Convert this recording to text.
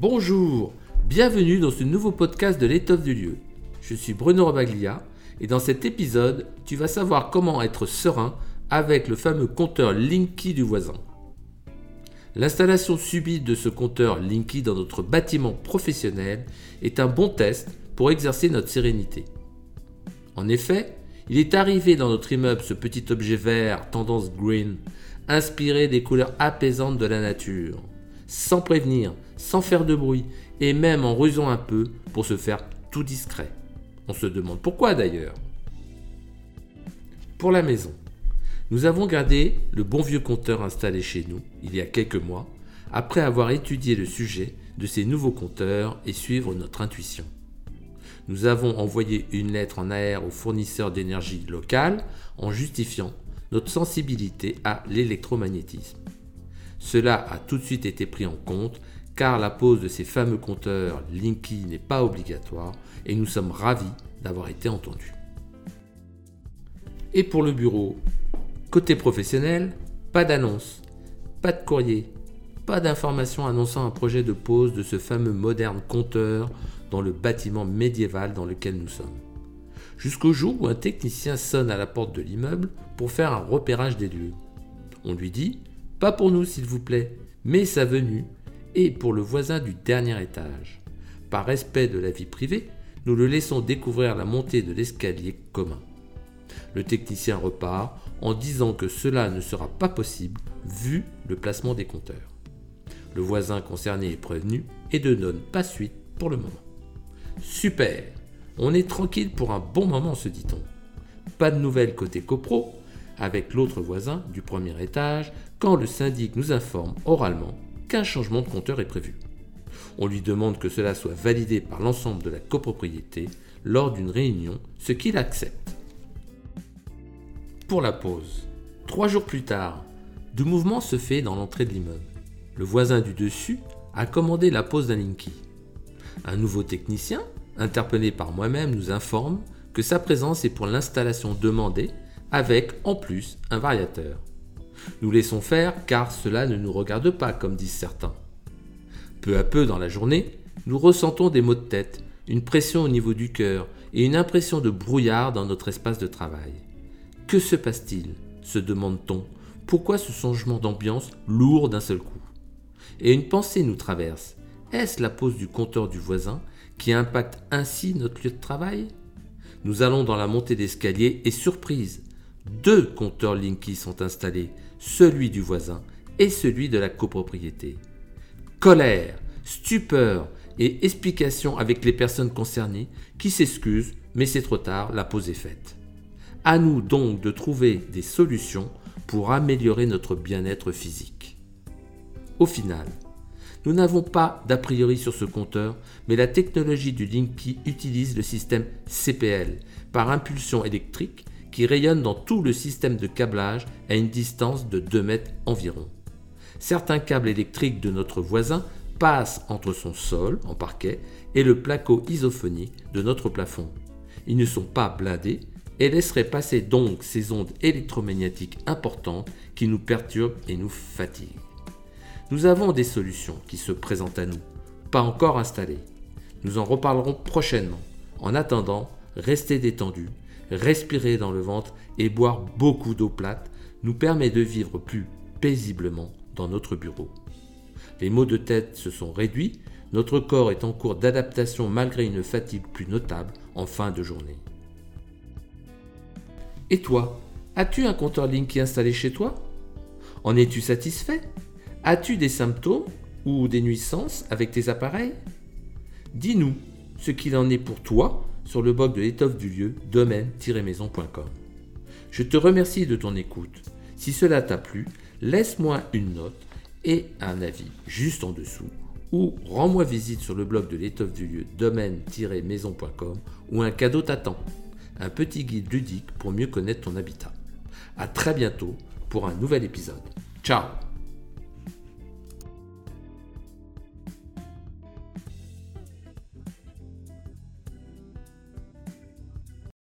Bonjour, bienvenue dans ce nouveau podcast de l'étoffe du lieu. Je suis Bruno Robaglia et dans cet épisode, tu vas savoir comment être serein avec le fameux compteur Linky du voisin. L'installation subite de ce compteur Linky dans notre bâtiment professionnel est un bon test pour exercer notre sérénité. En effet, il est arrivé dans notre immeuble ce petit objet vert tendance green, inspiré des couleurs apaisantes de la nature, sans prévenir, sans faire de bruit, et même en rusant un peu pour se faire tout discret. On se demande pourquoi d'ailleurs. Pour la maison, nous avons gardé le bon vieux compteur installé chez nous il y a quelques mois, après avoir étudié le sujet de ces nouveaux compteurs et suivre notre intuition. Nous avons envoyé une lettre en AR au fournisseur d'énergie local en justifiant notre sensibilité à l'électromagnétisme. Cela a tout de suite été pris en compte car la pose de ces fameux compteurs Linky n'est pas obligatoire et nous sommes ravis d'avoir été entendus. Et pour le bureau, côté professionnel, pas d'annonce, pas de courrier, pas d'information annonçant un projet de pose de ce fameux moderne compteur dans le bâtiment médiéval dans lequel nous sommes. Jusqu'au jour où un technicien sonne à la porte de l'immeuble pour faire un repérage des lieux. On lui dit Pas pour nous, s'il vous plaît, mais sa venue et pour le voisin du dernier étage. Par respect de la vie privée, nous le laissons découvrir la montée de l'escalier commun. Le technicien repart en disant que cela ne sera pas possible vu le placement des compteurs. Le voisin concerné est prévenu et ne donne pas suite pour le moment. Super On est tranquille pour un bon moment, se dit-on. Pas de nouvelles côté copro, avec l'autre voisin du premier étage, quand le syndic nous informe oralement qu'un changement de compteur est prévu. On lui demande que cela soit validé par l'ensemble de la copropriété lors d'une réunion, ce qu'il accepte. Pour la pause. Trois jours plus tard, de mouvement se fait dans l'entrée de l'immeuble. Le voisin du dessus a commandé la pose d'un Linky. Un nouveau technicien, interpellé par moi-même, nous informe que sa présence est pour l'installation demandée avec en plus un variateur. Nous laissons faire car cela ne nous regarde pas comme disent certains. Peu à peu dans la journée, nous ressentons des maux de tête, une pression au niveau du cœur et une impression de brouillard dans notre espace de travail. Que se passe-t-il? se demande-t-on. Pourquoi ce changement d'ambiance lourd d'un seul coup? Et une pensée nous traverse. Est-ce la pose du compteur du voisin qui impacte ainsi notre lieu de travail? Nous allons dans la montée d'escalier et surprise, deux compteurs Linky sont installés, celui du voisin et celui de la copropriété. Colère, stupeur et explication avec les personnes concernées qui s'excusent, mais c'est trop tard, la pause est faite. À nous donc de trouver des solutions pour améliorer notre bien-être physique. Au final, nous n'avons pas d'a priori sur ce compteur, mais la technologie du Linky utilise le système CPL par impulsion électrique qui dans tout le système de câblage à une distance de 2 mètres environ. Certains câbles électriques de notre voisin passent entre son sol en parquet et le placo isophonique de notre plafond. Ils ne sont pas blindés et laisseraient passer donc ces ondes électromagnétiques importantes qui nous perturbent et nous fatiguent. Nous avons des solutions qui se présentent à nous, pas encore installées. Nous en reparlerons prochainement. En attendant, restez détendus respirer dans le ventre et boire beaucoup d'eau plate nous permet de vivre plus paisiblement dans notre bureau. Les maux de tête se sont réduits, notre corps est en cours d'adaptation malgré une fatigue plus notable en fin de journée. Et toi, as-tu un compteur Linky installé chez toi? En es-tu satisfait? As-tu des symptômes ou des nuisances avec tes appareils? Dis-nous ce qu'il en est pour toi sur le blog de l'étoffe du lieu domaine-maison.com. Je te remercie de ton écoute. Si cela t'a plu, laisse-moi une note et un avis juste en dessous ou rends-moi visite sur le blog de l'étoffe du lieu domaine-maison.com où un cadeau t'attend. Un petit guide ludique pour mieux connaître ton habitat. A très bientôt pour un nouvel épisode. Ciao